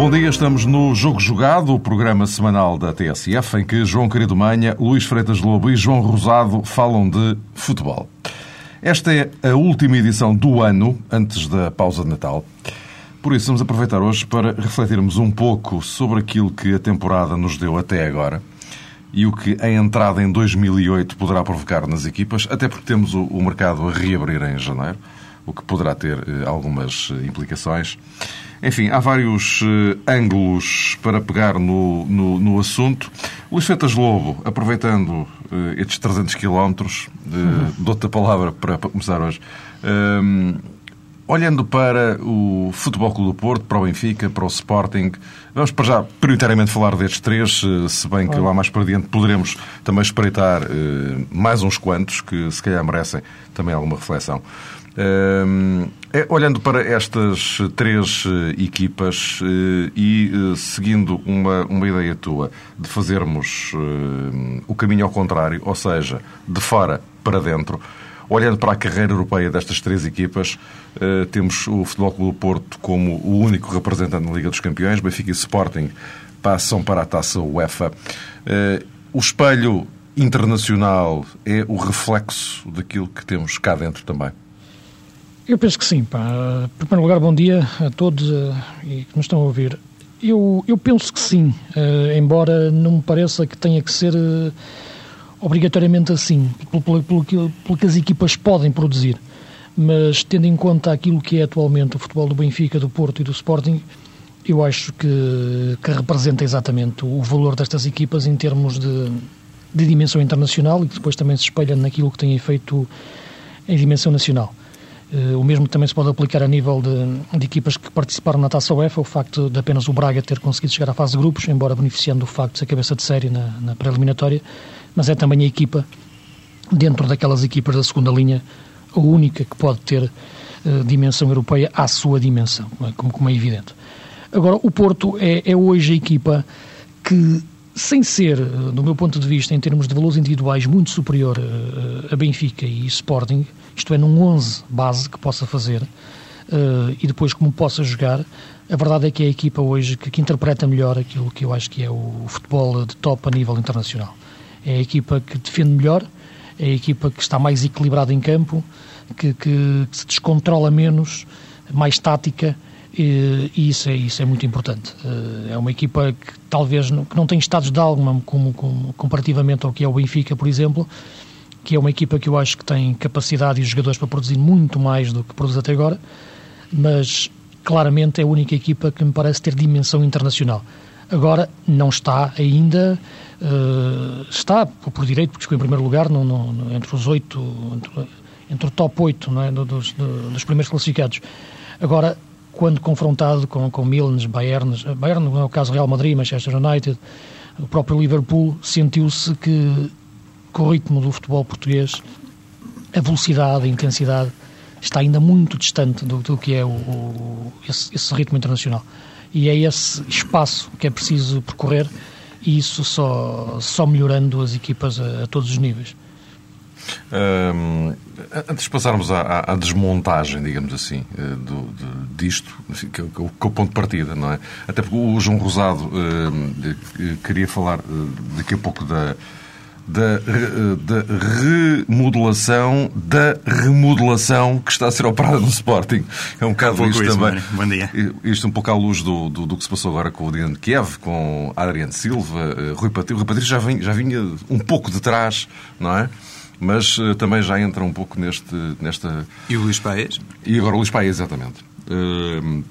Bom dia, estamos no Jogo Jogado, o programa semanal da TSF, em que João Querido Manha, Luís Freitas Lobo e João Rosado falam de futebol. Esta é a última edição do ano, antes da pausa de Natal. Por isso, vamos aproveitar hoje para refletirmos um pouco sobre aquilo que a temporada nos deu até agora e o que a entrada em 2008 poderá provocar nas equipas, até porque temos o, mercado a reabrir em janeiro, o que poderá ter eh, algumas eh, implicações. Enfim, há vários uh, ângulos para pegar no, no, no assunto. Luís Fetas Lobo, aproveitando estes 300 quilómetros, uh, dou-te a palavra para, para começar hoje. Uh, olhando para o Futebol Clube do Porto, para o Benfica, para o Sporting, vamos para já prioritariamente falar destes três, se bem que lá mais para diante poderemos também espreitar mais uns quantos que se calhar merecem também alguma reflexão. É, olhando para estas três eh, equipas eh, e eh, seguindo uma, uma ideia tua de fazermos o caminho ao contrário, ou seja, de fora para dentro, olhando para a carreira europeia destas três equipas, temos o Futebol Clube do Porto como o único representante na Liga dos Campeões, Benfica e Sporting passam para a taça UEFA. O espelho internacional é o reflexo daquilo que temos cá dentro também. Eu penso que sim. Pá. Em primeiro lugar, bom dia a todos uh, e que nos estão a ouvir. Eu, eu penso que sim, uh, embora não me pareça que tenha que ser uh, obrigatoriamente assim, pelo, pelo, pelo, que, pelo que as equipas podem produzir. Mas tendo em conta aquilo que é atualmente o futebol do Benfica, do Porto e do Sporting, eu acho que, que representa exatamente o valor destas equipas em termos de, de dimensão internacional e que depois também se espelha naquilo que têm feito em dimensão nacional. Eh, o mesmo também se pode aplicar a nível de, de, equipas que participaram na Taça UEFA, o facto de apenas o Braga ter conseguido chegar à fase de grupos, embora beneficiando do facto de ser cabeça de série na, na mas é também a equipa, dentro daquelas equipas da segunda linha, a única que pode ter uh, dimensão europeia à sua dimensão, é? como, como, é evidente. Agora, o Porto é, é hoje a equipa que sem ser, eh, do meu ponto de vista, em termos de valores individuais, muito superior a Benfica e Sporting, isto é, num 11 base que possa fazer uh, e depois como possa jogar, a verdade é que é a equipa hoje que, que, interpreta melhor aquilo que eu acho que é o futebol de top a nível internacional. É a equipa que defende melhor, é a equipa que está mais equilibrada em campo, que, que, que se descontrola menos, mais tática, e, e, isso, é, isso é muito importante. Eh, é uma equipa que talvez não, que não tem estados de alma como, como, comparativamente ao que é o Benfica, por exemplo, que é uma equipa que eu acho que tem capacidade e jogadores para produzir muito mais do que produz até agora, mas claramente é a única equipa que me parece ter dimensão internacional. Agora, não está ainda, uh, está por direito, porque ficou em primeiro lugar no, no, entre os oito, entre, entre, o top 8 não é, dos, dos primeiros classificados. Agora, quando confrontado com, com Milan, Bayern, Bayern no é caso Real Madrid, Manchester United, o próprio Liverpool, sentiu-se que com o ritmo do futebol português, a velocidade, a intensidade está ainda muito distante do, do que é o, o esse, esse, ritmo internacional. E é esse espaço que é preciso percorrer e isso só, só melhorando as equipas a, a todos os níveis. Um, antes de passarmos à, à, desmontagem, digamos assim, eh, do, disto, que, é que, é o ponto de partida, não é? Até porque o João Rosado uh, queria falar daqui a pouco da, da, da remodelação da remodelação que está a ser operada no Sporting. É um bocado isto isso, também. Bom dia. Isto um pouco à luz do, do, do que se passou agora com o Dinamo de Kiev, com Adriano Silva, eh, Rui Patrício. Rui Patrício já, vinha, já vinha um pouco de trás, não é? Mas uh, também já entra um pouco neste, nesta... E o Luís Paes? E agora o Luís Paes, exatamente. Uh,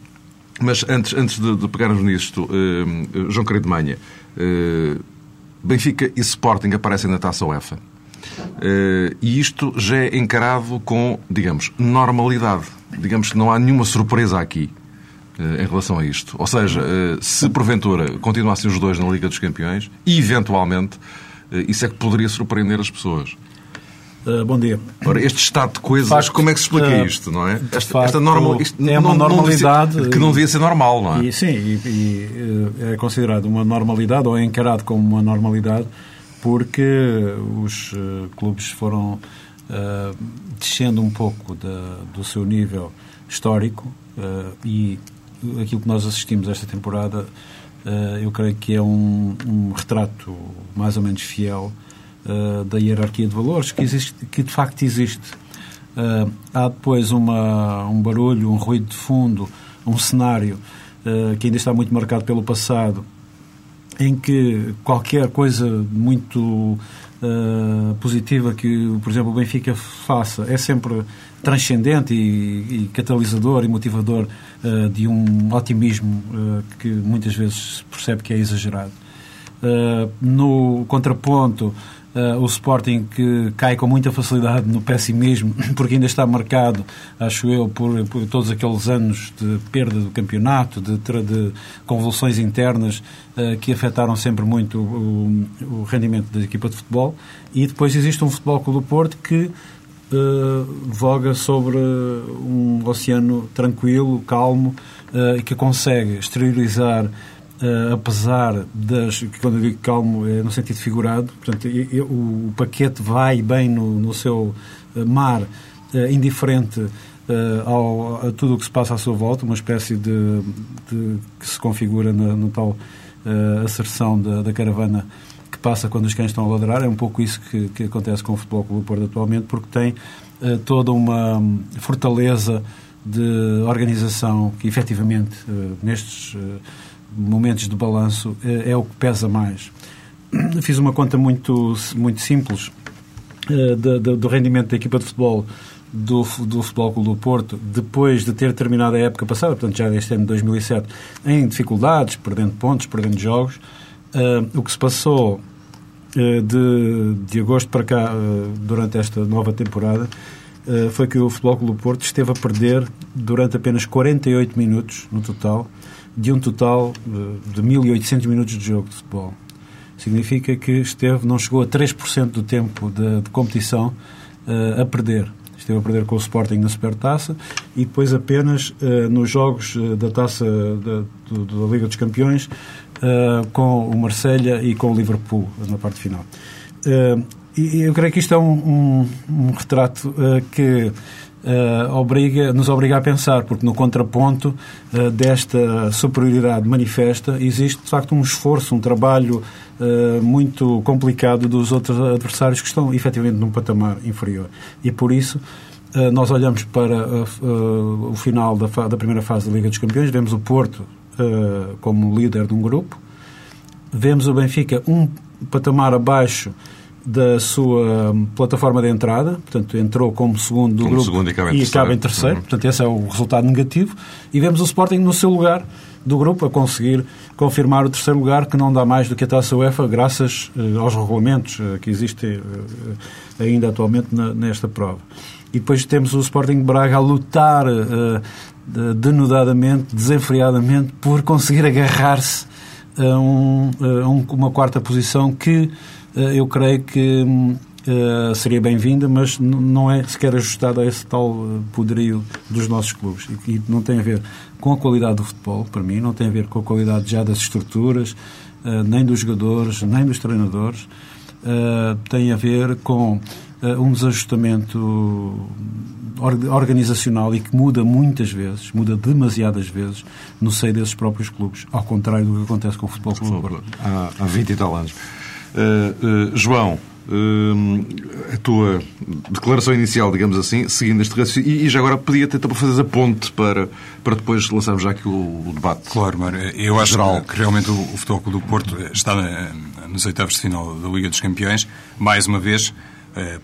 mas antes, antes de, de pegarmos nisto, uh, João Querido Manha, Benfica e Sporting aparecem na Taça UEFA. Uh, e isto já é encarado com, digamos, normalidade. Digamos que não há nenhuma surpresa aqui uh, em relação a isto. Ou seja, uh, se porventura continuassem os dois na Liga dos Campeões, eventualmente isso é que poderia surpreender as pessoas. Uh, bom dia. Ora, este estado de coisas, facto, como é que se explica uh, isto, não é? Esta, facto, esta normal, isto é uma não, normalidade. Não ser, que não devia ser normal, não é? E, sim, e, e, é considerado uma normalidade, ou é encarado como uma normalidade, porque os uh, clubes foram descendo um pouco da, do seu nível histórico e aquilo que nós assistimos esta temporada, eu creio que é um, um retrato mais ou menos fiel uh, da hierarquia de valores, que, existe, que de facto existe. Uh, há depois uma, um barulho, um ruído de fundo, um cenário uh, que ainda está muito marcado pelo passado, em que qualquer coisa muito positiva que, por exemplo, o Benfica faça é sempre transcendente e, e catalisador e motivador de um otimismo que muitas vezes se percebe que é exagerado. no contraponto, Uh, o Sporting que cai com muita facilidade no pessimismo, porque ainda está marcado, acho eu, por, por todos aqueles anos de perda do campeonato, de, de convulsões internas uh, que afetaram sempre muito o, o, rendimento da equipa de futebol. E depois existe um Futebol Clube do Porto que uh, voga sobre um oceano tranquilo, calmo, e que consegue exteriorizar Uh, apesar das. Quando eu digo calmo, é no sentido figurado, portanto, eu, o paquete vai bem no, no seu eh, mar, uh, indiferente uh, ao, a tudo o que se passa à sua volta, uma espécie de. de que se configura na, tal asserção da, da, caravana que passa quando os cães estão a ladrar. É um pouco isso que, que acontece com o Futebol Clube Porto atualmente, porque tem toda uma fortaleza de organização que, efetivamente, nestes momentos de balanço é, é o que pesa mais. Fiz uma conta muito, muito simples de, do rendimento da equipa de futebol do, do Futebol Clube do Porto, depois de ter terminado a época passada, portanto já deste ano de 2007, em dificuldades, perdendo pontos, perdendo jogos, uh, o que se passou de, de agosto para cá, durante esta nova temporada, foi que o Futebol Clube do Porto esteve a perder durante apenas 48 minutos no total, de um total de 1.800 minutos de jogo de futebol. Significa que esteve, não chegou a 3% do tempo de, de competição uh, a perder. Esteve a perder com o Sporting na Supertaça e depois apenas uh, nos jogos uh, da Taça da, da Liga dos Campeões com o Marselha e com o Liverpool na parte final. e eu creio que isto é um, um, um retrato que uh, obriga, nos obriga a pensar, porque no contraponto uh, desta superioridade manifesta existe, de facto, um esforço, um trabalho uh, muito complicado dos outros adversários que estão, efetivamente, num patamar inferior. E, por isso, nós olhamos para o final da, da, primeira fase da Liga dos Campeões, vemos o Porto como líder de um grupo, vemos o Benfica um patamar abaixo da sua plataforma de entrada, portanto, entrou como segundo do como grupo segundo e acaba em terceiro. Terceiro. Uhum. Portanto, esse é o resultado negativo. E vemos o Sporting no seu lugar do grupo a conseguir confirmar o terceiro lugar, que não dá mais do que a taça UEFA, graças uh, aos regulamentos uh, que existem uh, ainda atualmente na, nesta prova. E depois temos o Sporting Braga a lutar denudadamente, desenfreadamente, por conseguir agarrar-se a, um, a um, uma quarta posição que eu creio que uh, seria bem-vinda, mas não é sequer ajustada a esse tal eh, poderio dos nossos clubes. E, não tem a ver com a qualidade do futebol, para mim, não tem a ver com a qualidade já das estruturas, nem dos jogadores, nem dos treinadores. Tem a ver com um desajustamento organizacional e que muda muitas vezes, muda demasiadas vezes no seio desses próprios clubes, ao contrário do que acontece com o futebol clube. Há, há 20 e tal anos. Uh, uh, João, uh, a tua declaração inicial, digamos assim, seguindo este raciocínio, e, e, já agora podia para fazer a ponte para, para depois lançarmos já aqui o, o debate. Claro, mano. Eu acho geral. que realmente o, o Futebol Clube do Porto está na, nos oitavos de final da Liga dos Campeões, mais uma vez,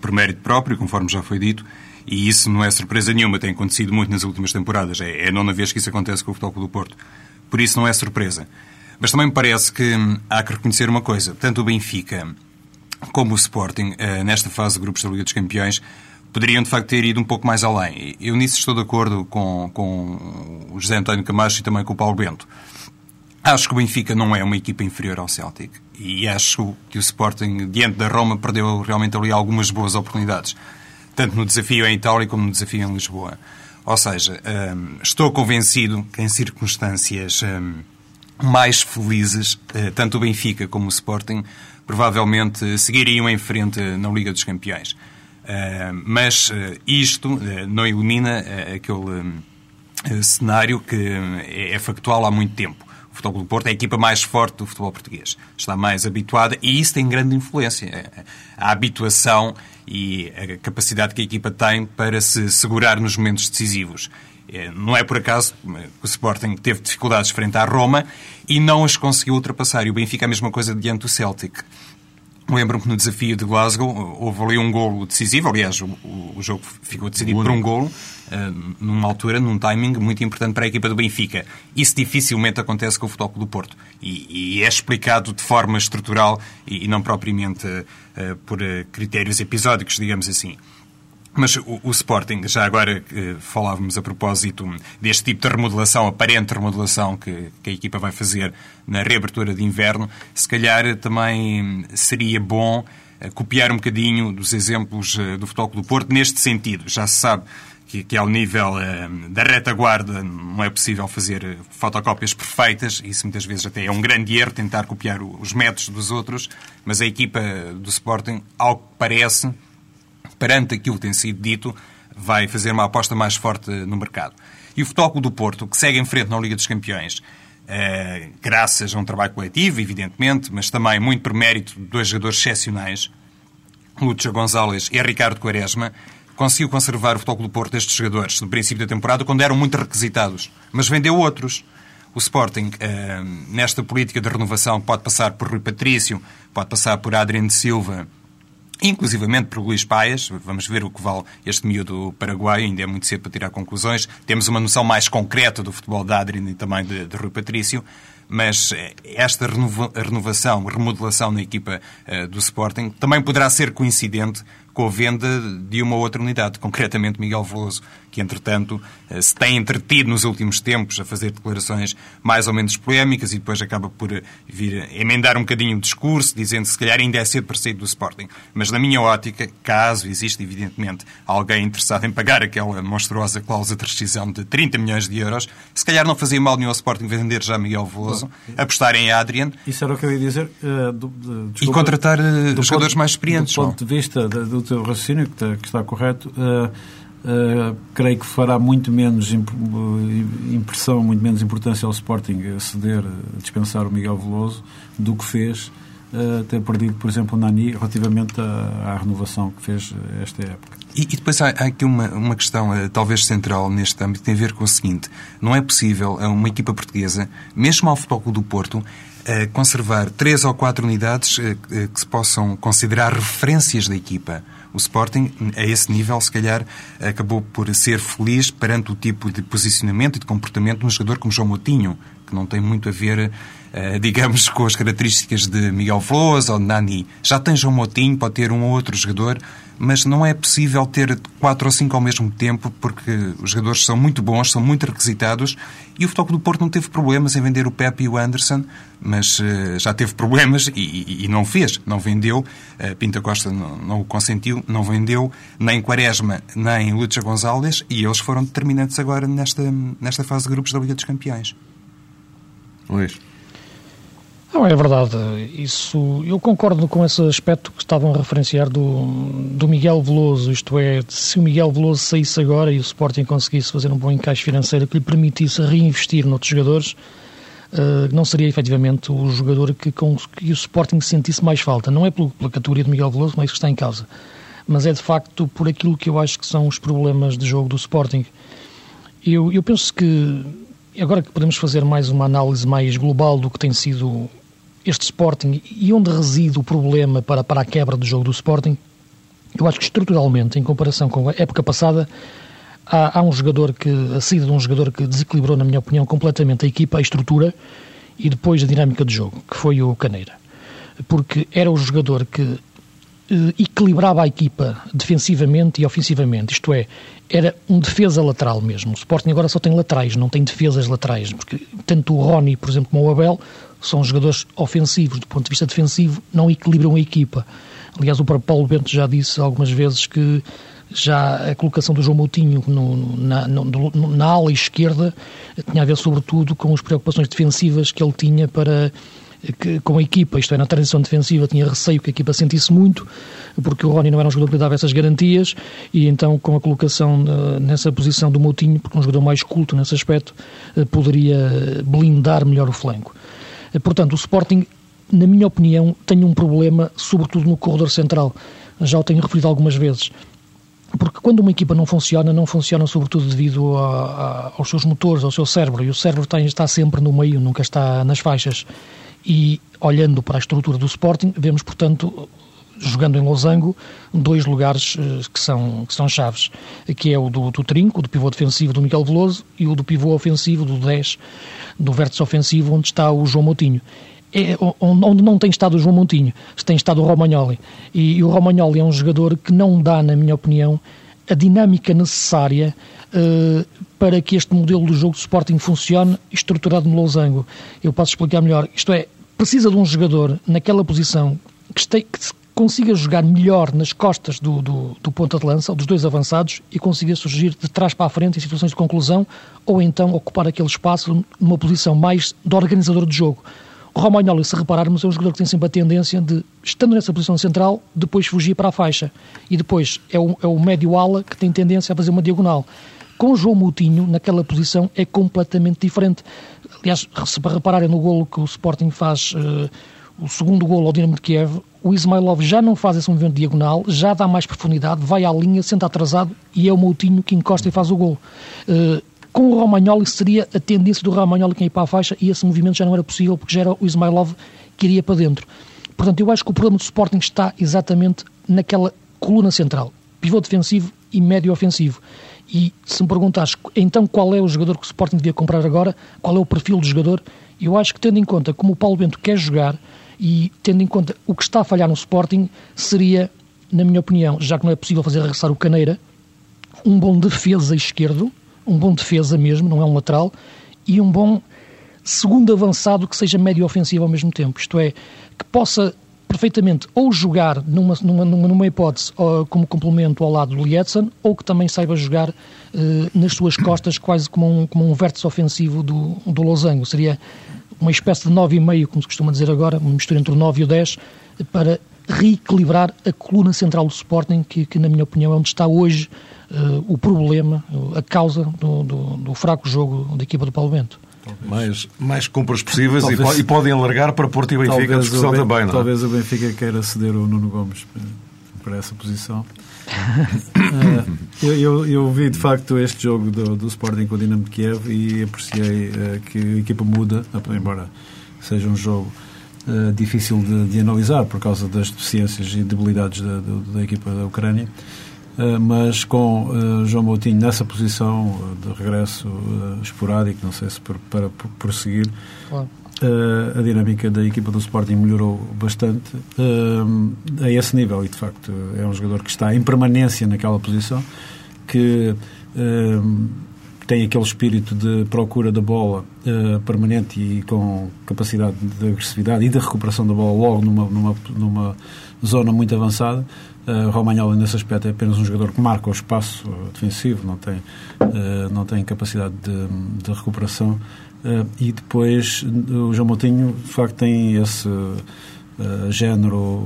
por mérito próprio, conforme já foi dito, e isso não é surpresa nenhuma, tem acontecido muito nas últimas temporadas. É, é a nona vez que isso acontece com o Futebol Clube do Porto. Por isso não é surpresa. Mas também me parece que há que reconhecer uma coisa. Tanto o Benfica como o Sporting, eh, nesta fase de grupos da Liga dos Campeões, poderiam de facto ter ido um pouco mais além. Eu nisso estou de acordo com, com o José António Camacho e também com o Paulo Bento. Acho que o Benfica não é uma equipa inferior ao Celtic e acho que o Sporting, diante da Roma, perdeu realmente ali algumas boas oportunidades, tanto no desafio em Itália como no desafio em Lisboa. Ou seja, hum, estou convencido que em circunstâncias hum, mais felizes, eh, tanto o Benfica como o Sporting provavelmente seguiriam em frente na Liga dos Campeões. Hum, mas eh, isto eh, não elimina aquele cenário que é factual há muito tempo. O Futebol do Porto é a equipa mais forte do futebol português. Está mais habituada e isso tem grande influência. A habituação e a capacidade que a equipa tem para se segurar nos momentos decisivos. É, não é por acaso que o Sporting teve dificuldades frente à Roma e não as conseguiu ultrapassar. E o Benfica a mesma coisa diante do Celtic. Lembro-me que no desafio de Glasgow houve ali um golo decisivo, aliás, o, o jogo ficou decidido por um golo, uh, numa altura, num timing muito importante para a equipa do Benfica. Isso dificilmente acontece com o Futebol do Porto. E, e, é explicado de forma estrutural e, e não propriamente uh, por uh, critérios episódicos, digamos assim. Mas o, o, Sporting, já agora que falávamos a propósito deste tipo de remodelação, aparente remodelação que, que, a equipa vai fazer na reabertura de inverno, se calhar também seria bom eh, copiar um bocadinho dos exemplos eh, do Futebol do Porto neste sentido. Já se sabe que, que ao nível eh, da retaguarda não é possível fazer fotocópias perfeitas, isso muitas vezes até é um grande erro tentar copiar os métodos dos outros, mas a equipa do Sporting, ao que parece, perante aquilo que tem sido dito, vai fazer uma aposta mais forte no mercado. E o Futebol do Porto, que segue em frente na Liga dos Campeões, eh, graças a um trabalho coletivo, evidentemente, mas também muito por mérito de dois jogadores excepcionais, Lúcio Gonzalez e Ricardo Quaresma, conseguiu conservar o Futebol do Porto destes jogadores no princípio da temporada, quando eram muito requisitados, mas vendeu outros. O Sporting, eh, nesta política de renovação, pode passar por Rui Patrício, pode passar por Adriano Silva, inclusivamente por Luís Paias. Vamos ver o que vale este miúdo Paraguai, ainda é muito cedo para tirar conclusões. Temos uma noção mais concreta do futebol de Adrien e também de, de Rui Patrício, mas eh, esta renova, renovação, remodelação na equipa uh, do Sporting também poderá ser coincidente com a venda de uma outra unidade, concretamente Miguel Veloso, que entretanto eh, se tem entretido nos últimos tempos a fazer declarações mais ou menos polémicas e depois acaba por eh, vir emendar um bocadinho o discurso, dizendo que se calhar ainda é cedo para sair do Sporting. Mas na minha ótica, caso exista evidentemente alguém interessado em pagar aquela monstruosa cláusula de rescisão de 30 milhões de euros, se calhar não fazia mal nenhum ao Sporting vender já Miguel Veloso, apostar em Adrian. Isso era o que eu ia dizer. Uh, do, de, desculpa, e contratar jogadores ponto, mais experientes. Do ponto de vista do teu raciocínio, que está, que está correto, uh, uh, creio que fará muito menos imp impressão, muito menos importância ao Sporting ceder, dispensar o Miguel Veloso, do que fez uh, ter perdido, por exemplo, o Nani relativamente à, à renovação que fez esta época. E, e depois há, há, aqui uma, uma questão, uh, talvez central neste âmbito, tem a ver com o seguinte: não é possível uma equipa portuguesa, mesmo ao Futebol do Porto, conservar três ou quatro unidades que se possam considerar referências da equipa. O Sporting, a esse nível, se calhar, acabou por ser feliz perante o tipo de posicionamento e de comportamento de um jogador como João Moutinho, que não tem muito a ver, uh, digamos, com as características de Miguel Flores ou de Nani. Já tem João Moutinho, pode ter um ou outro jogador, mas não é possível ter quatro ou cinco ao mesmo tempo, porque os jogadores são muito bons, são muito requisitados, e o Futebol do Porto não teve problemas em vender o Pepe e o Anderson, mas uh, já teve problemas e, e, e, não fez, não vendeu. Uh, Pinta Costa não, não, o consentiu, não vendeu nem Quaresma, nem Lúcia Gonzalez, e eles foram determinantes agora nesta, nesta fase de grupos da Liga dos Campeões. Luís. Não, é verdade. Isso, eu concordo com esse aspecto que estavam a referenciar do, do Miguel Veloso, isto é, se o Miguel Veloso saísse agora e o Sporting conseguisse fazer um bom encaixe financeiro que lhe permitisse reinvestir noutros jogadores, uh, não seria efetivamente o jogador que, com, que o Sporting sentisse mais falta. Não é pela, pela categoria de Miguel Veloso, não é que está em causa, mas é de facto por aquilo que eu acho que são os problemas de jogo do Sporting. Eu, eu penso que agora que podemos fazer mais uma análise mais global do que tem sido este Sporting e onde reside o problema para, para a quebra do jogo do Sporting, eu acho que estruturalmente, em comparação com a época passada, há, há um jogador que, a saída de um jogador que desequilibrou, na minha opinião, completamente a equipa, a estrutura e depois a dinâmica de jogo, que foi o Caneira. Porque era o jogador que equilibrava a equipa defensivamente e ofensivamente, isto é, era um defesa lateral mesmo. O Sporting agora só tem laterais, não tem defesas laterais, porque tanto o Rony, por exemplo, como o Abel, são jogadores ofensivos, do ponto de vista defensivo, não equilibram a equipa. Aliás, o próprio Paulo Bento já disse algumas vezes que já a colocação do João Moutinho no, na, no, na ala esquerda tinha a ver sobretudo com as preocupações defensivas que ele tinha para que, com a equipa, isto é, na transição defensiva, tinha receio que a equipa sentisse muito, porque o Rony não era um jogador que dava essas garantias, e então com a colocação uh, nessa posição do Moutinho, porque um jogador mais culto nesse aspecto, uh, poderia blindar melhor o flanco. Portanto, o Sporting, na minha opinião, tem um problema, sobretudo no corredor central. Já o tenho referido algumas vezes porque quando uma equipa não funciona, não funciona sobretudo devido a, a, aos seus motores, ao seu cérebro, e o cérebro está, está sempre no meio, nunca está nas faixas. E olhando para a estrutura do Sporting, vemos, portanto, jogando em Losango, dois lugares eh, que são, que são chaves, que é o do, do Trinco, do pivô defensivo do Miguel Veloso, e o do pivô ofensivo, do 10, do vértice ofensivo, onde está o João Moutinho. É, onde não tem estado o João Moutinho, tem estado o Romagnoli. E, e o Romagnoli é um jogador que não dá, na minha opinião, a dinâmica necessária uh, para que este modelo do jogo de Sporting funcione estruturado no Losango. Eu posso explicar melhor. Isto é, precisa de um jogador naquela posição que, este, que consiga jogar melhor nas costas do, do, do ponta de lança, ou dos dois avançados, e consiga surgir de trás para a frente em situações de conclusão, ou então ocupar aquele espaço numa posição mais de organizador de jogo. O Romagnoli, se repararmos, é um jogador que tem sempre a tendência de, estando nessa posição central, depois fugir para a faixa. E depois é o, é o médio-ala que tem tendência a fazer uma diagonal. Com João Moutinho, naquela posição, é completamente diferente. Aliás, se para repararem no golo que o Sporting faz, uh, o segundo golo ao Dinamo de Kiev, o Ismailov já não faz esse movimento diagonal, já dá mais profundidade, vai à linha, senta atrasado e é o Moutinho que encosta e faz o golo. Uh, com o Romagnoli seria a tendência do Romagnoli que ia para a faixa e esse movimento já não era possível porque já era o Ismailov que iria para dentro. Portanto, eu acho que o problema do Sporting está exatamente naquela coluna central, pivô defensivo e médio ofensivo. E se me perguntares então qual é o jogador que o Sporting devia comprar agora, qual é o perfil do jogador, eu acho que tendo em conta como o Paulo Bento quer jogar e tendo em conta o que está a falhar no Sporting, seria, na minha opinião, já que não é possível fazer regressar o Caneira, um bom defesa esquerdo, um bom defesa mesmo, não é um lateral, e um bom segundo avançado que seja médio ofensivo ao mesmo tempo. Isto é, que possa perfeitamente ou jogar numa, numa, numa hipótese como complemento ao lado do Lietzen ou que também saiba jogar eh, nas suas costas quase como um, como um vértice ofensivo do, do Losango. Seria uma espécie de 9,5, como se costuma dizer agora, uma mistura entre o 9 e o 10, para reequilibrar a coluna central do Sporting, que, que na minha opinião é onde está hoje uh, o problema, a causa do, do, do fraco jogo da equipa do Paulo Bento. Mais, mais compras possíveis talvez, e, podem alargar para Porto e Benfica a discussão ben, também, não é? Talvez o Benfica queira ceder o Nuno Gomes para essa posição. uh, eu, eu, eu, vi de facto este jogo do, do Sporting com o Dinamo de Kiev e apreciei uh, que a equipa muda, embora seja um jogo uh, difícil de, de, analisar por causa das deficiências e debilidades da, da, da equipa da Ucrânia. Eh, mas com uh, João Moutinho nessa posição de regresso uh, esporádico, não sei se para, para prosseguir, claro. a dinâmica da equipa do Sporting melhorou bastante a esse nível e, de facto, é um jogador que está em permanência naquela posição, que tem aquele espírito de procura da bola permanente e com capacidade de agressividade e de recuperação da bola logo numa, numa, numa zona muito avançada Uh, Romagnoli, nesse aspecto, é apenas um jogador que marca o espaço uh, defensivo, não tem, uh, não tem capacidade de, de recuperação. Uh, e depois, o João Moutinho, de facto, tem esse género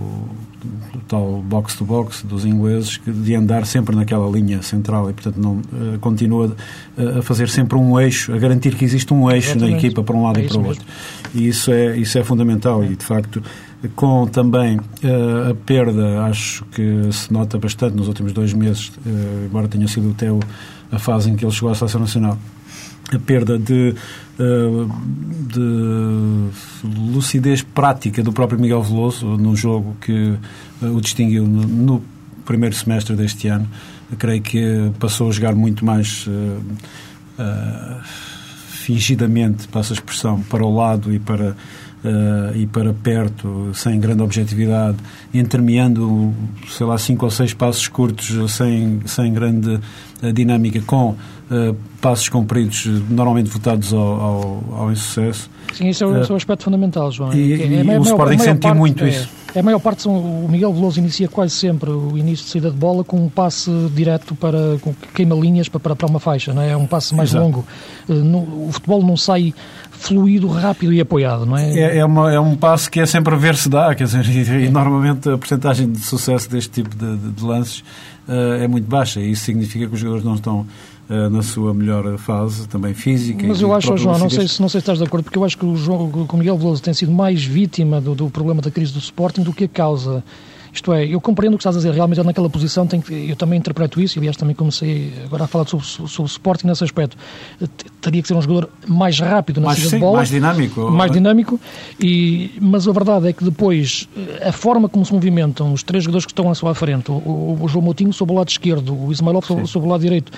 tal box-to-box dos ingleses de andar sempre naquela linha central e, portanto, não, continua a fazer sempre um eixo, a garantir que existe um eixo Exatamente. na equipa para um lado é e para o outro. E isso é, isso é fundamental e, de facto, com também uh, a perda, acho que se nota bastante nos últimos dois meses, uh, embora tenha sido até o, a fase em que ele chegou à Seleção Nacional, a perda de, uh, de, lucidez prática do próprio Miguel Veloso no jogo que o distinguiu no, primeiro semestre deste ano. creio que passou a jogar muito mais fingidamente, passa a expressão, para o lado e para uh, e para perto, sem grande objetividade, entremeando, sei lá, cinco ou seis passos curtos, sem, sem grande uh, dinâmica, com uh, passos compridos, normalmente votados ao, ao, ao insucesso. Sim, isso é o, é o aspecto fundamental, João. E, é, é, o Sporting sentiu muito é, isso. É, a maior parte, são, o Miguel Veloso inicia quase sempre o início de saída de bola com um passe direto para, com queima-linhas para, para uma faixa, não é? É um passe mais Exato. longo. No, o futebol não sai fluido, rápido e apoiado, não é? É, é, uma, é um passo que é sempre a ver se dá, quer dizer, e, e normalmente a porcentagem de sucesso deste tipo de, de, de lances uh, é muito baixa, e isso significa que os jogadores não estão uh, na sua melhor fase, também física. Mas eu acho, João, não sei, se, não sei se estás de acordo, porque eu acho que o, João, que o Miguel Veloso tem sido mais vítima do, do problema da crise do Sporting do que a causa. Isto é, eu compreendo o que estás a dizer, realmente naquela posição, tem que, eu também interpreto isso, e aliás também comecei agora a falar sobre, sobre o Sporting nesse aspecto. Teria que ser um jogador mais rápido na mais, saída de bola. Mais dinâmico. Mais dinâmico, e, mas a verdade é que depois, a forma como se movimentam os três jogadores que estão à sua frente, o, o João Moutinho sob o lado esquerdo, o Ismailov sob, sob o lado direito,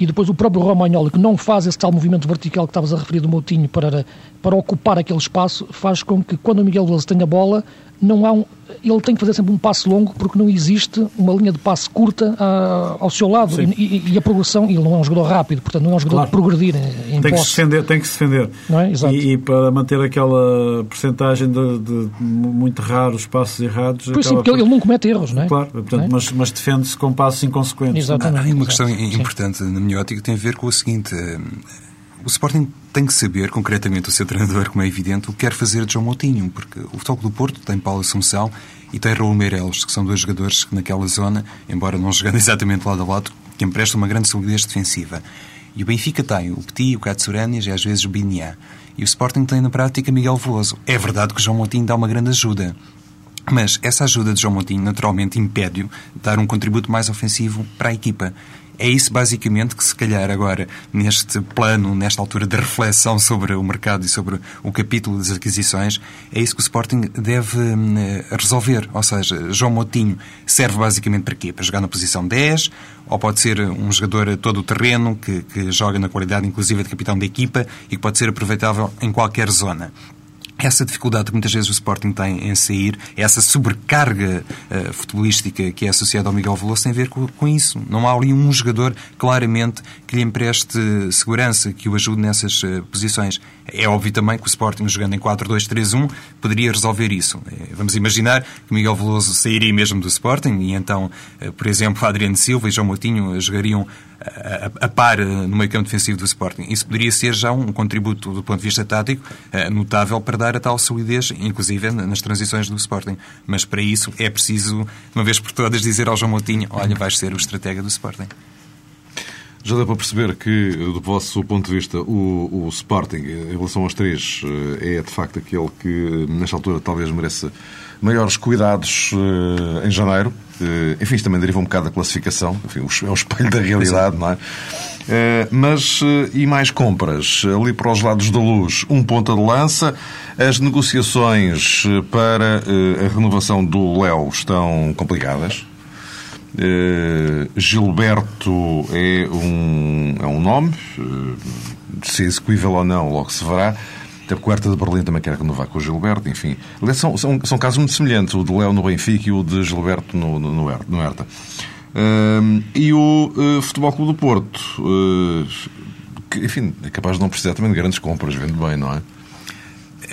e depois o próprio Romagnoli, que não faz esse tal movimento vertical que estavas a referir do Moutinho para, para ocupar aquele espaço, faz com que quando o Miguel Veloso tem a bola, não há um, ele tem que fazer sempre um passo longo porque não existe uma linha de passo curta uh, ao seu lado e, e, a progressão, ele não é um jogador rápido, portanto não é um jogador claro. de progredir em, em tem que se defender, tem que se defender. Não é? Exato. E, e para manter aquela percentagem de, de, muito raros passos errados. Pois sim, porque por... ele não comete erros, não é? Claro, portanto, é? Mas, mas defende-se com passos inconsequentes. Exatamente. Há uma questão importante sim. na minha ótica tem a ver com o seguinte. O Sporting tem que saber, concretamente, o seu treinador, como é evidente, o que quer fazer de João Moutinho, porque o Futebol do Porto tem Paulo Assunção e tem Raul Meireles, que são dois jogadores que naquela zona, embora não jogando exatamente lado a lado, que emprestam uma grande solidez defensiva. E o Benfica tem o Petit, o Katsuranis e às vezes o Biniá. E o Sporting tem na prática Miguel Veloso. É verdade que o João Moutinho dá uma grande ajuda. Mas essa ajuda de João Moutinho naturalmente impede-o de dar um contributo mais ofensivo para a equipa. É isso basicamente que se calhar agora, neste plano, nesta altura de reflexão sobre o mercado e sobre o capítulo das aquisições, é isso que o Sporting deve hum, resolver. Ou seja, João Moutinho serve basicamente para quê? Para jogar na posição 10, ou pode ser um jogador todo o terreno, que, que joga na qualidade inclusive de capitão da equipa e que pode ser aproveitável em qualquer zona essa dificuldade que muitas vezes o Sporting tem em sair, essa sobrecarga uh, futebolística que é associada ao Miguel Veloso tem a ver com, com, isso. Não há ali um jogador claramente que lhe empreste segurança, que o ajude nessas uh, posições. É óbvio também que o Sporting, jogando em 4-2-3-1, poderia resolver isso. Eh, vamos imaginar que Miguel Veloso sairia mesmo do Sporting e então, uh, por exemplo, Adriano Silva e João Moutinho jogariam a, a, par no meio campo defensivo do Sporting. Isso poderia ser já um contributo do ponto de vista tático notável para dar dar a tal solidez, inclusive nas transições do Sporting. Mas para isso é preciso, uma vez por todas, dizer ao João Moutinho: olha, vais ser o estratega do Sporting. Já dá para perceber que, do vosso ponto de vista, o, o Sporting, em relação aos três, eh, é de facto aquele que, nesta altura, talvez mereça maiores cuidados uh, em janeiro. Uh, enfim, isto também deriva um bocado da classificação. Enfim, é o espelho da realidade, não é? Uh, mas, e mais compras? Ali para os lados da luz, um ponta de lança. As negociações para a renovação do Léo estão complicadas. Gilberto é um, é um nome, se é execuível ou não, logo se verá. O Hertha de Berlim também quer renovar com o Gilberto, enfim. São, são, são casos muito semelhantes, o de Léo no Benfica e o de Gilberto no, no, no Hertha. Uh, e o uh, Futebol Clube do Porto, uh, que, enfim, é capaz de não precisar também de grandes compras, vendo bem, não é?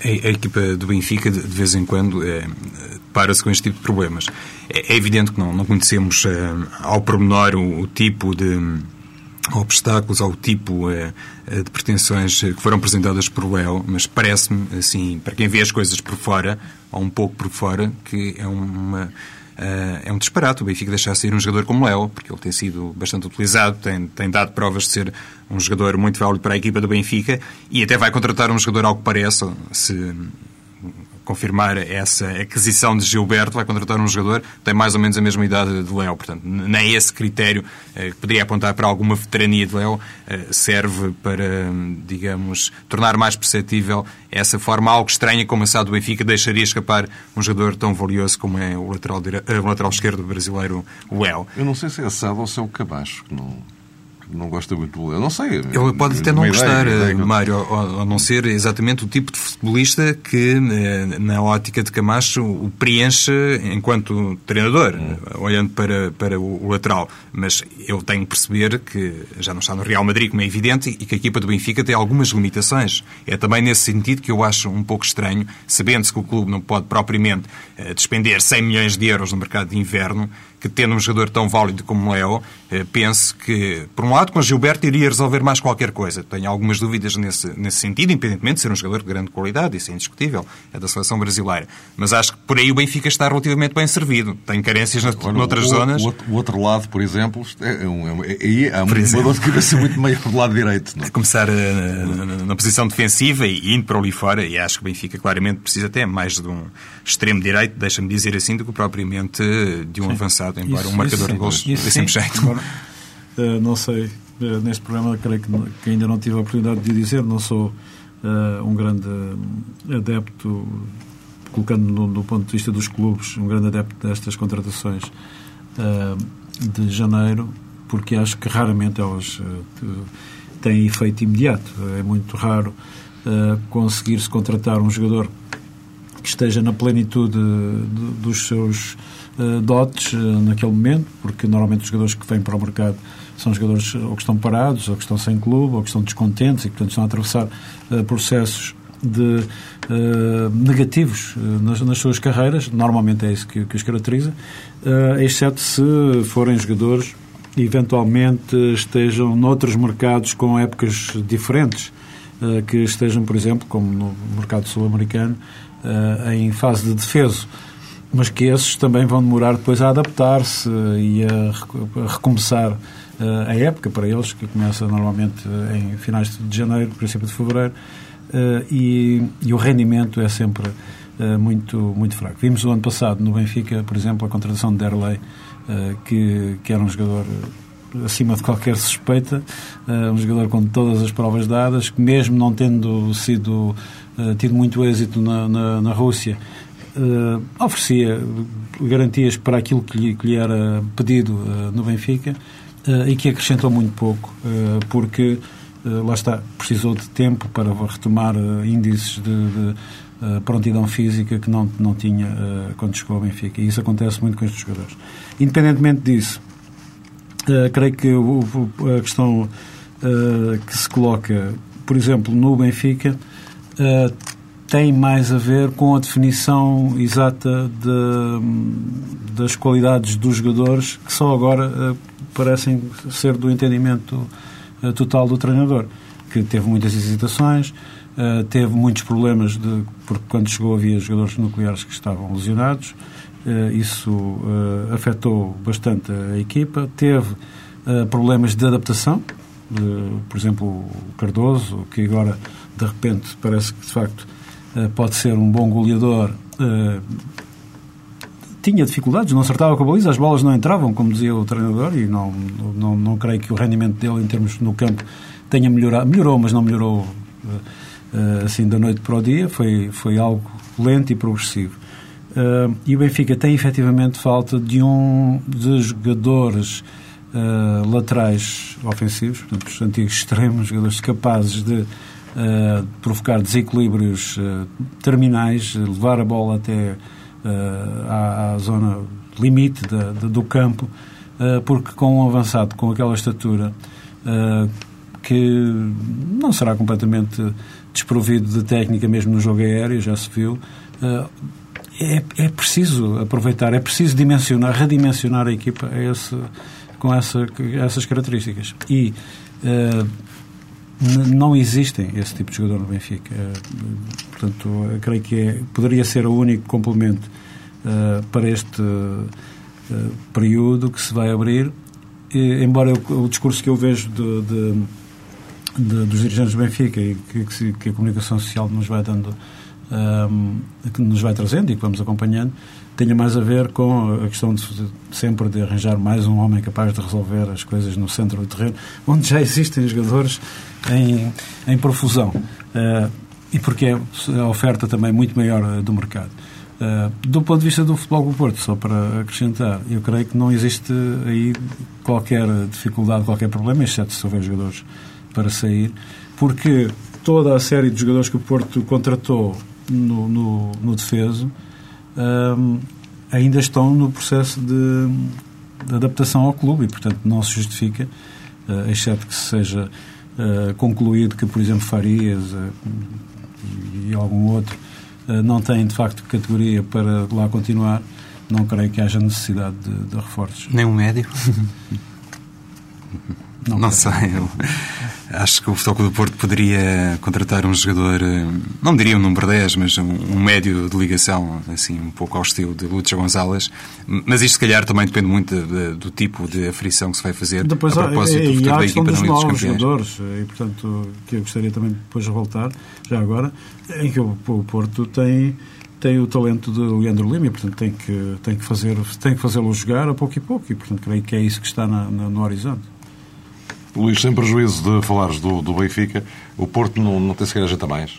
A, a equipa do Benfica, de, de vez em quando, é, para-se com este tipo de problemas. É, é evidente que não, não conhecemos ao pormenor o, o tipo de obstáculos ao tipo eh, eh, de pretensões que foram apresentadas por Léo, mas parece-me, assim, para quem vê as coisas por fora, ou um pouco por fora, que é uma. Uh, é um disparate o Benfica deixar sair um jogador como Léo, porque ele tem sido bastante utilizado, tem, tem dado provas de ser um jogador muito válido para a equipa do Benfica e até vai contratar um jogador, ao que parece, se confirmar essa aquisição de Gilberto, vai contratar um jogador que tem mais ou menos a mesma idade de Léo. Portanto, nem esse critério eh, que poderia apontar para alguma veterania de Léo eh, serve para, digamos, tornar mais perceptível essa forma algo estranha como a do Benfica deixaria escapar um jogador tão valioso como é o lateral, dire... Eh, o lateral esquerdo brasileiro, Léo. Eu não sei se é a SAD ou se é o Cabacho. Não... não gosta muito do Eu não sei. Ele pode até não gostar, ideia, Mário, a não ser exatamente o tipo de futebolista que, eh, na ótica de Camacho, o preenche enquanto treinador, hum. olhando para, para o lateral. Mas eu tenho que perceber que já não está no Real Madrid, como é evidente, e que a equipa do Benfica tem algumas limitações. É também nesse sentido que eu acho um pouco estranho, sabendo-se que o clube não pode propriamente eh, despender 100 milhões de euros no mercado de inverno, que tendo um jogador tão válido como Leo, eh, pense que, por um lado, com Gilberto iria resolver mais qualquer coisa. Tenho algumas dúvidas nesse, nesse sentido, independentemente de ser um jogador de grande qualidade, isso é indiscutível, é da seleção brasileira. Mas acho que por aí o Benfica está relativamente bem servido. Tem carências noutras o, zonas. O outro, o outro, lado, por exemplo, é um, é, é, é uma dor de cabeça muito maior do lado direito. Não? A começar uh, na, na, posição defensiva e indo para ali fora, e acho que o Benfica claramente precisa até mais de um extremo direito, deixa-me dizer assim, do que propriamente de um Sim. avançado, embora isso, um marcador de gols dê sempre jeito. Agora, uh, não sei, uh, neste programa creio que, que, ainda não tive a oportunidade de dizer, não sou uh, um grande adepto, colocando no, no, ponto de vista dos clubes, um grande adepto destas contratações de janeiro, porque acho que raramente elas têm efeito imediato. É muito raro conseguir-se contratar um jogador que esteja na plenitude dos seus dotes uh, naquele momento, porque normalmente os jogadores que vêm para o mercado são jogadores ou que estão parados, ou que estão sem clube, ou que estão descontentes e que, portanto, estão a atravessar uh, processos de negativos nas, nas, suas carreiras. Normalmente é isso que, que os caracteriza, exceto se forem jogadores eventualmente estejam noutros mercados com épocas diferentes, que estejam, por exemplo, como no mercado sul-americano, uh, em fase de defeso, mas que esses também vão demorar depois a adaptar-se e a, recomeçar uh, a época para eles, que começa normalmente em finais de janeiro, princípio de fevereiro, uh, e, e, o rendimento é sempre muito, muito fraco. Vimos o ano passado no Benfica, por exemplo, a contratação de Derlei, que, que era um jogador acima de qualquer suspeita, um jogador com todas as provas dadas, que mesmo não tendo sido eh, tido muito êxito na, na, na Rússia, uh, oferecia garantias para aquilo que lhe, que lhe era pedido uh, no Benfica e que acrescentou muito pouco, porque lá está, precisou de tempo para retomar índices de, de prontidão física que não, não tinha quando chegou ao Benfica. E isso acontece muito com estes jogadores. Independentemente disso, creio que o, a questão que se coloca, por exemplo, no Benfica, uh, tem mais a ver com a definição exata de, das qualidades dos jogadores que só agora uh, parecem ser do entendimento uh, total do treinador, que teve muitas hesitações, teve muitos problemas, de, porque quando chegou havia jogadores nucleares que estavam lesionados, isso afetou bastante a equipa, teve problemas de adaptação, por exemplo, o Cardoso, que agora de repente parece que de facto eh, pode ser um bom goleador. Eh, tinha dificuldades, não acertava com a baliza, as bolas não entravam, como dizia o treinador, e não, não, não creio que o rendimento dele em termos no campo tenha melhorado. Melhorou, mas não melhorou eh, assim da noite para o dia, foi, foi algo lento e progressivo. e o Benfica tem efetivamente falta de um de jogadores laterais ofensivos, portanto, os antigos extremos, jogadores capazes de uh, provocar desequilíbrios uh, terminais, levar a bola até à, à, zona limite da, do campo, porque com um avançado com aquela estatura que não será completamente desprovido de técnica mesmo no jogo aéreo, já se viu, é, é preciso aproveitar, é preciso dimensionar, redimensionar a equipa esse, com essa, essas características. E uh, não existem esse tipo de jogador no Benfica. Eh, portanto, creio que é, poderia ser o único complemento uh, para este uh, período que se vai abrir. E, embora eu, o discurso que eu vejo de, de, de, dos dirigentes do Benfica e que, que, a comunicação social nos vai dando, um, que nos vai trazendo e que vamos acompanhando, tenha mais a ver com a questão de, sempre de arranjar mais um homem capaz de resolver as coisas no centro do terreno, onde já existem jogadores em, em profusão. Uh, e porque é a oferta também muito maior do mercado. Uh, do ponto de vista do futebol do Porto, só para acrescentar, eu creio que não existe aí qualquer dificuldade, qualquer problema, exceto se houver jogadores para sair, porque toda a série de jogadores que o Porto contratou no, no, no defeso um, ainda estão no processo de, de, adaptação ao clube e, portanto, não se justifica, uh, exceto que seja uh, concluído que, por exemplo, Farias uh, e, algum outro não têm, de facto, categoria para lá continuar. Não creio que haja necessidade de, de reforços. Nem um médio? Não, não sei. Eu acho que o Futebol do Porto poderia contratar um jogador, eh, não diria um número 10, mas um, um, médio de ligação, assim, um pouco ao estilo de Lúcio Gonzalez. Mas isto, se calhar, também depende muito de, de, do tipo de aflição que se vai fazer depois, a propósito é, do futuro da equipa dos não novos jogadores, e, portanto, que eu gostaria também depois de voltar, já agora, em que o, o Porto tem tem o talento de Leandro Lima e, portanto, tem que, tem que, fazer, tem que fazê-lo jogar a pouco e pouco e, portanto, creio que é isso que está na, na, no horizonte. Luís, sem prejuízo de falares do, do Benfica, o Porto não, não tem sequer a janta mais?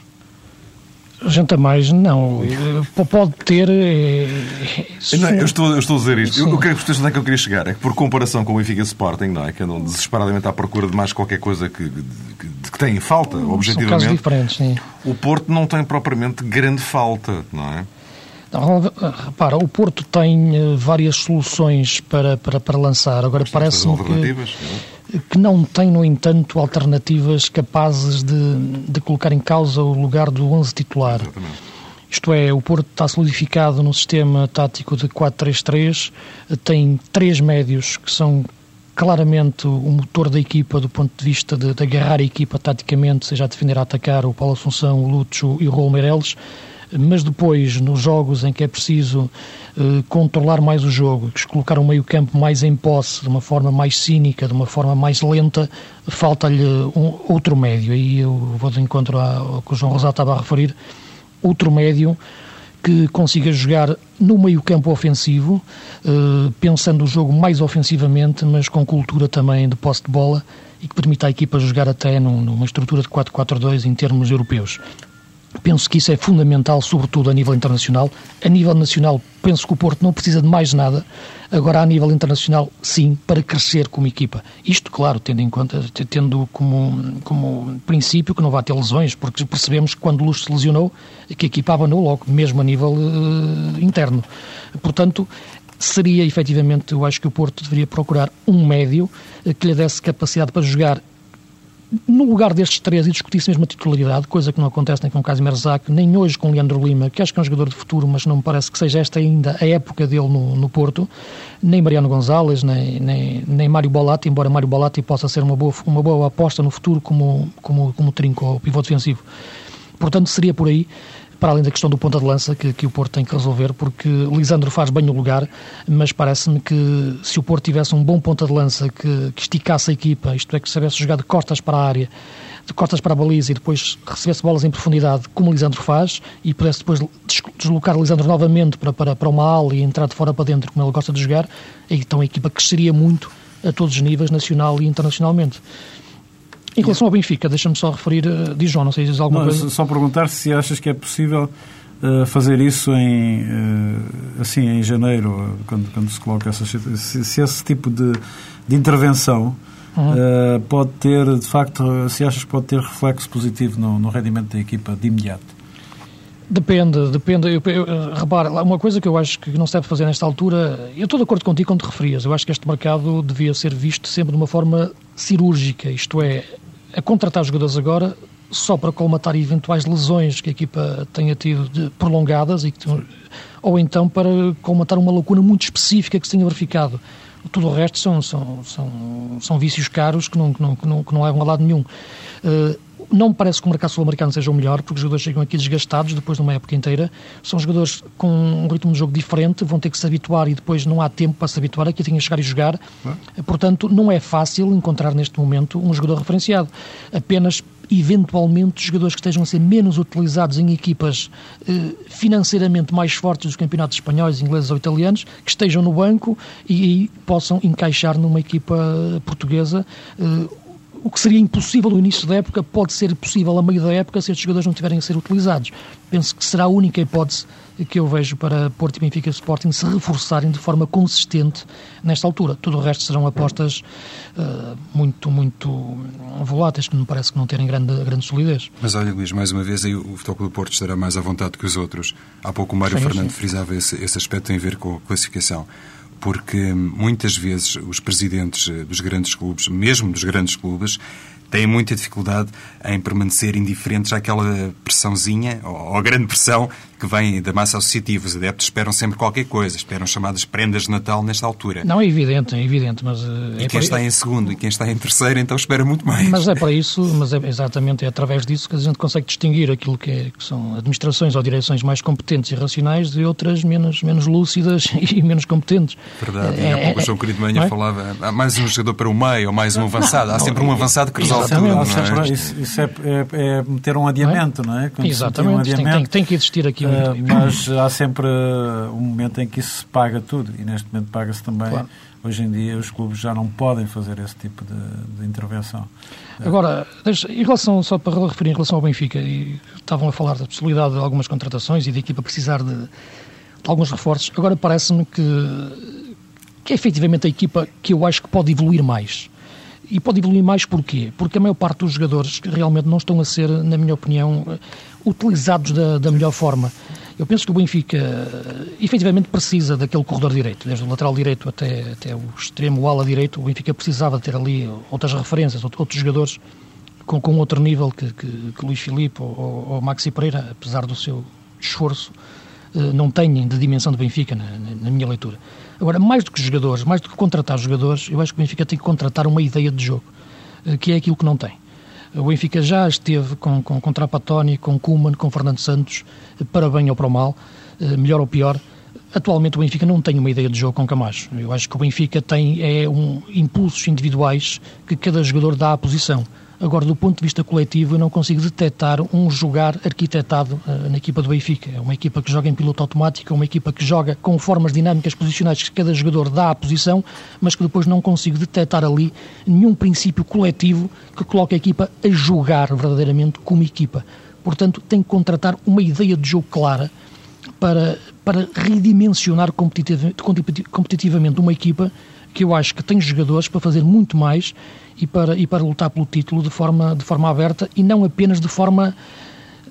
Janta mais, não. Pode ter. É, não, eu, estou, eu estou a dizer isto. Eu, eu quero que onde é que eu queria chegar. É que, por comparação com o Benfica Sporting, não é? Que andam desesperadamente à procura de mais qualquer coisa que, que, que tem em falta, objetivamente. São casos diferentes, sim. O Porto não tem propriamente grande falta, não é? Repara, o Porto tem eh, várias soluções para, para, para lançar. Agora parece-me que, que não tem, no entanto, alternativas capazes de, de colocar em causa o lugar do 11 titular. Exatamente. Isto é, o Porto está solidificado no sistema tático de 4-3-3, tem três médios que são claramente o motor da equipa do ponto de vista de, de agarrar a equipa taticamente, seja a defender a atacar o Paulo Assunção, o Lúcio e o Raul Meireles mas depois, nos jogos em que é preciso eh, controlar mais o jogo, colocar o meio-campo mais em posse, de uma forma mais cínica, de uma forma mais lenta, falta-lhe um, outro médio. Aí eu vou de encontro ao que o João Rosado estava a referir, outro médio que consiga jogar no meio-campo ofensivo, eh, pensando o jogo mais ofensivamente, mas com cultura também de posse de bola e que permita à equipa jogar até numa estrutura de 4-4-2 em termos europeus. Penso que isso é fundamental, sobretudo a nível internacional. A nível nacional, penso que o Porto não precisa de mais nada. Agora, a nível internacional, sim, para crescer como equipa. Isto, claro, tendo em conta, tendo como, como princípio que não vai ter lesões, porque percebemos que quando o Luz se lesionou, que a equipa abanou logo, mesmo a nível uh, interno. Portanto, seria efetivamente, eu acho que o Porto deveria procurar um médio uh, que lhe desse capacidade para jogar no lugar destes três e discutisse mesmo a titularidade, coisa que não acontece nem com o Casimir Zac, nem hoje com o Leandro Lima, que acho que é um jogador de futuro, mas não me parece que seja esta ainda a época dele no, no Porto, nem Mariano Gonzalez, nem, nem, nem Mário Bolatti, embora Mário Bolatti possa ser uma boa, uma boa aposta no futuro como, como, como trinco ou pivô defensivo. Portanto, seria por aí para além da questão do ponta de lança que, que o Porto tem que resolver, porque Lisandro faz bem o lugar, mas parece-me que se o Porto tivesse um bom ponta de lança que, que esticasse a equipa, isto é, que soubesse jogar de costas para a área, de costas para a baliza e depois recebesse bolas em profundidade, como Lisandro faz, e pudesse depois deslocar Lisandro novamente para, para, para uma ala e entrar de fora para dentro, como ele gosta de jogar, então a equipa cresceria muito a todos os níveis, nacional e internacionalmente. Em relação ao Benfica, deixa-me só referir, uh, diz João, não sei se diz alguma não, coisa. Só perguntar se achas que é possível uh, fazer isso em, uh, assim, em janeiro, quando, quando se coloca essa se, se esse tipo de, de intervenção uhum. pode ter, de facto, se achas que pode ter reflexo positivo no, no rendimento da equipa de imediato. Depende, depende. Eu, eu, repara, uma coisa que eu acho que não se deve fazer nesta altura, eu estou de acordo contigo quando te referias, eu acho que este mercado devia ser visto sempre de uma forma cirúrgica, isto é, a contratar jogadores agora só para colmatar eventuais lesões que a equipa tenha tido de, prolongadas e que, ou então para colmatar uma lacuna muito específica que se tenha verificado. Tudo o resto são, são, são, são vícios caros que não, que, não, que, não, que não levam a lado nenhum. Uh, não me parece que o mercado sul-americano seja o melhor, porque os jogadores chegam aqui desgastados depois de uma época inteira. São jogadores com um ritmo de jogo diferente, vão ter que se habituar e depois não há tempo para se habituar. Aqui tem que chegar e jogar. Portanto, não é fácil encontrar neste momento um jogador referenciado. Apenas eventualmente jogadores que estejam a ser menos utilizados em equipas eh, financeiramente mais fortes dos campeonatos espanhóis, ingleses ou italianos, que estejam no banco e, e possam encaixar numa equipa portuguesa. Eh, o que seria impossível no início da época pode ser possível a meio da época se estes jogadores não tiverem a ser utilizados. Penso que será a única hipótese que eu vejo para Porto e Benfica Sporting se reforçarem de forma consistente nesta altura. Tudo o resto serão apostas uh, muito, muito voláteis, que me parece que não terem grande, grande solidez. Mas olha, Luís, mais uma vez aí o Futebol do Porto estará mais à vontade que os outros. Há pouco o Mário sim, Fernando sim. frisava esse, esse aspecto tem a ver com a classificação porque muitas vezes os presidentes eh, dos grandes clubes, mesmo dos grandes clubes, têm muita dificuldade em permanecer indiferentes àquela pressãozinha, ou à grande pressão que vem da massa associativa. Os adeptos esperam sempre qualquer coisa, esperam chamadas prendas de Natal nesta altura. Não, é evidente, é evidente, mas... Eh, e é quem está em segundo e quem está em terceiro, então espera muito mais. Mas é para isso, mas é exatamente é através disso que a gente consegue distinguir aquilo que, é, que são administrações ou direções mais competentes e racionais de outras menos, menos lúcidas e menos competentes. Verdade, é, e há pouco é, o João Querido Manhã é? falava, há mais um jogador para o meio, ou mais um avançado, há sempre um avançado que resolve tudo. Não é? Isso, isso é, é, é, meter um adiamento, não é? Quando exatamente, um adiamento, tem, tem, tem, que existir aqui. Uh, mas há sempre um momento em que isso se paga tudo e neste momento paga-se também. Claro. Hoje em dia os clubes já não podem fazer esse tipo de, de intervenção. Agora, em relação, só para referir em relação ao Benfica, e estavam a falar da possibilidade de algumas contratações e da equipa precisar de, de alguns reforços, agora parece-me que, que é efetivamente a equipa que eu acho que pode evoluir mais. E pode evoluir mais porquê? Porque a maior parte dos jogadores realmente não estão a ser, na minha opinião, utilizados da, da melhor forma. Eu penso que o Benfica efetivamente precisa daquele corredor direito, desde o lateral direito até, até o extremo o ala direito. O Benfica precisava ter ali outras referências, outros jogadores com, com outro nível que, que, que Luís Filipe ou, ou Maxi Pereira, apesar do seu esforço, eh, não têm de dimensão do Benfica, na, na, minha leitura. Agora, mais do que jogadores, mais do que contratar jogadores, eu acho que o Benfica tem que contratar uma ideia de jogo, eh, que é aquilo que não tem. O Benfica já esteve com, com, com Trapattoni, com Kuman, com Fernando Santos, para bem ou para o mal, eh, melhor ou pior. Atualmente o Benfica não tem uma ideia de jogo com Camacho. Eu acho que o Benfica tem é, um, impulsos individuais que cada jogador dá à posição. Agora, do ponto de vista coletivo, eu não consigo detectar um jogar arquitetado uh, na equipa do Benfica. É uma equipa que joga em piloto automático, é uma equipa que joga com formas dinâmicas posicionais que cada jogador dá à posição, mas que depois não consigo detectar ali nenhum princípio coletivo que coloque a equipa a jogar verdadeiramente como equipa. Portanto, tem que contratar uma ideia de jogo clara para, para redimensionar competitivamente uma equipa que eu acho que tem jogadores para fazer muito mais e para, e para lutar pelo título de forma, de forma aberta e não apenas de forma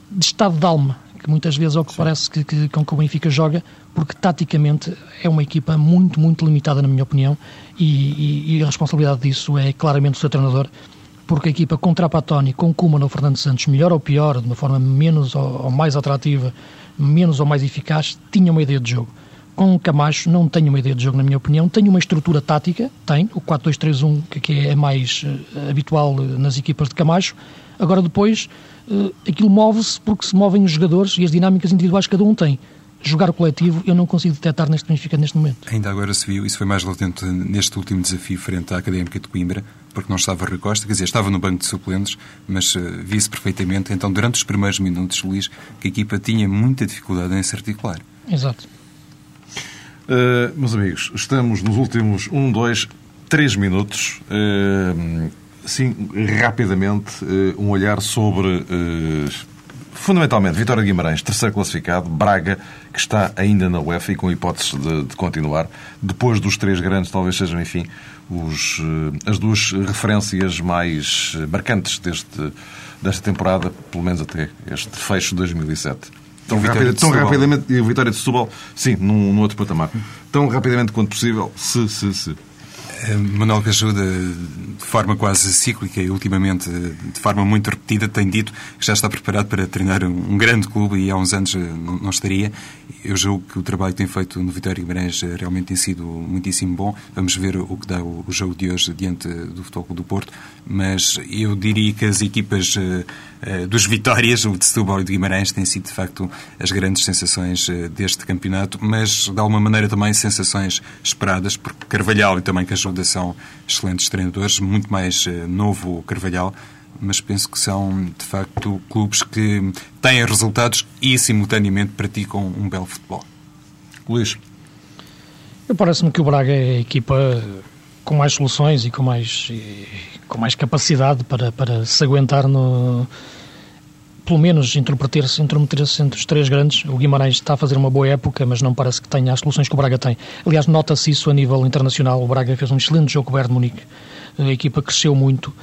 de estado de alma, que muitas vezes é o que Sim. parece que, que, com que o Benfica joga, porque taticamente é uma equipa muito, muito limitada, na minha opinião, e, e, e a responsabilidade disso é claramente do seu treinador, porque a equipa com Trapatoni, com Kuma no Fernando Santos, melhor ou pior, de uma forma menos ou, ou mais atrativa, menos ou mais eficaz, tinha uma ideia de jogo com o Camacho não tenho uma ideia de jogo, na minha opinião. Tenho uma estrutura tática, tem, o 4-2-3-1, que é mais uh, habitual uh, nas equipas de Camacho. Agora, depois, uh, aquilo move-se porque se movem os jogadores e as dinâmicas individuais que cada um tem. Jogar coletivo, eu não consigo detectar neste Benfica neste momento. Ainda agora se viu, isso foi mais latente neste último desafio frente à Académica de Coimbra, porque não estava Rui Costa, quer dizer, estava no banco de suplentes, mas uh, vi-se perfeitamente, então, durante os primeiros minutos, Luís, que a equipa tinha muita dificuldade em se articular. Exato. Uh, meus amigos, estamos nos últimos um, dois, três minutos. Uh, sim, rapidamente, uh, um olhar sobre, fundamentalmente, Vitória de Guimarães, terceiro classificado, Braga, que está ainda na UEFA e com hipóteses de, de continuar. Depois dos três grandes, talvez sejam, enfim, os, as duas referências mais marcantes deste, desta temporada, pelo menos até este fecho de 2007. Tão, rápida, tão rapidamente, e a vitória de Setúbal, sim, num, num outro patamar. Tão rapidamente quanto possível, se, se, se. Eh, Manuel Cajuda, de forma quase cíclica e ultimamente de forma muito repetida, tem dito que já está preparado para treinar um grande clube e há uns anos eh, não estaria. Eu julgo que o trabalho que tem feito no Vitória Guimarães eh, realmente tem sido muitíssimo bom. Vamos ver o que dá o jogo de hoje diante do Futebol do Porto, mas eu diria que as equipas dos Vitórias, o de Setúbal e de Guimarães, têm sido de facto as grandes sensações deste campeonato, mas de alguma maneira também sensações esperadas, porque Carvalhal e também Cajuda são excelentes treinadores, muito mais eh, novo Carvalhal, mas penso que são, de facto, clubes que têm resultados e, simultaneamente, praticam um belo futebol. Luís. Eu parece-me que o Braga é a equipa com mais soluções e com mais, e, com mais capacidade para, para se aguentar no. Pelo menos intrometer-se intrometer entre os três grandes. O Guimarães está a fazer uma boa época, mas não parece que tenha as soluções que o Braga tem. Aliás, nota-se isso a nível internacional. O Braga fez um excelente jogo com o Bayern Munique. A equipa cresceu muito.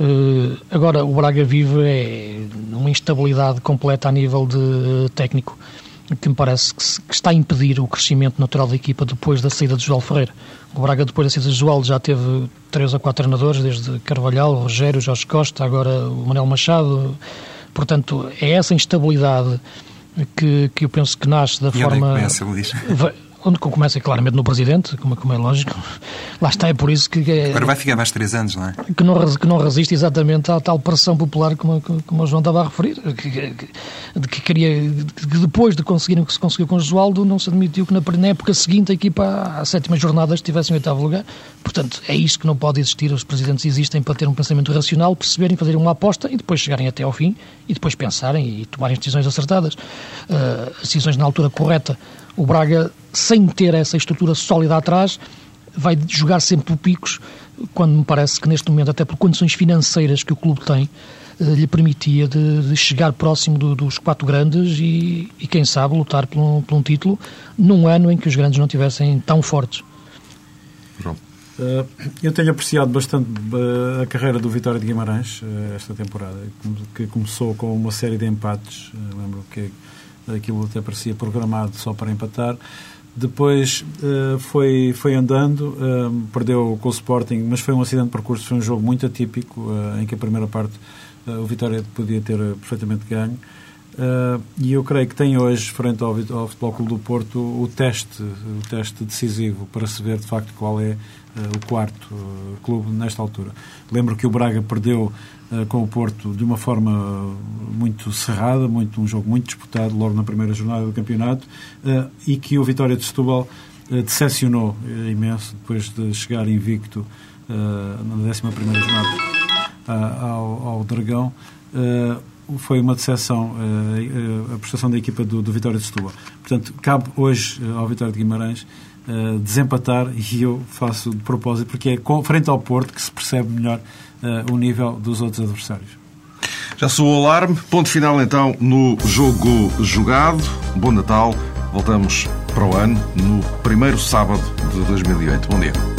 Uh, agora, o Braga vive é uma instabilidade completa a nível de técnico que me parece que, está a impedir o crescimento natural da equipa depois da saída de João Ferreira. O Braga, depois da saída de João, já teve três ou quatro treinadores, desde Carvalhal, Rogério, Jorge Costa, agora o Manuel Machado. Portanto, é essa instabilidade que, que eu penso que nasce da e forma. Onde é que começa? Onde começa claramente no Presidente, como, como, é lógico. Lá está, é por isso que... É, Agora vai ficar mais três anos, não é? Que não, que não resiste exatamente à tal pressão popular como, como o João estava a referir, que, que, que queria, que depois de conseguir o que se conseguiu com o Josualdo, não se admitiu que na, na época seguinte a equipa à sétima jornada estivesse em oitavo lugar. Portanto, é isto que não pode existir. Os Presidentes existem para ter um pensamento racional, perceberem, fazerem uma aposta e depois chegarem até ao fim e depois pensarem e tomarem decisões acertadas. Uh, decisões na altura correta. O Braga sem ter essa estrutura sólida atrás, vai jogar sempre por picos, quando me parece que neste momento, até por condições financeiras que o clube tem, eh, lhe permitia de, de chegar próximo do, dos quatro grandes e, e, quem sabe, lutar por um, por um, título num ano em que os grandes não tivessem tão fortes. João. Uh, eu tenho apreciado bastante uh, a carreira do Vitória de Guimarães uh, esta temporada, que começou com uma série de empates. lembro que aquilo até parecia programado só para empatar. Depois uh, foi, foi andando, uh, perdeu com o Sporting, mas foi um acidente de percurso, foi um jogo muito atípico, uh, em que a primeira parte o Vitória podia ter perfeitamente ganho. E eu creio que tem hoje, frente ao, ao Futebol Clube do Porto, o teste, o teste decisivo para se ver de facto qual é o quarto clube nesta altura. Lembro que o Braga perdeu com o Porto de uma forma muito cerrada, muito, um jogo muito disputado logo na primeira jornada do campeonato e que o Vitória de Setúbal decepcionou imenso depois de chegar invicto na 11 primeira jornada ao, ao Dragão foi uma decepção a prestação da equipa do, do Vitória de Setúbal. Portanto, cabe hoje ao Vitória de Guimarães Uh, desempatar e eu faço de propósito porque é com, frente ao Porto que se percebe melhor uh, o nível dos outros adversários. Já soou o alarme. Ponto final então no jogo jogado. Bom Natal. Voltamos para o ano no primeiro sábado de 2008. Bom dia.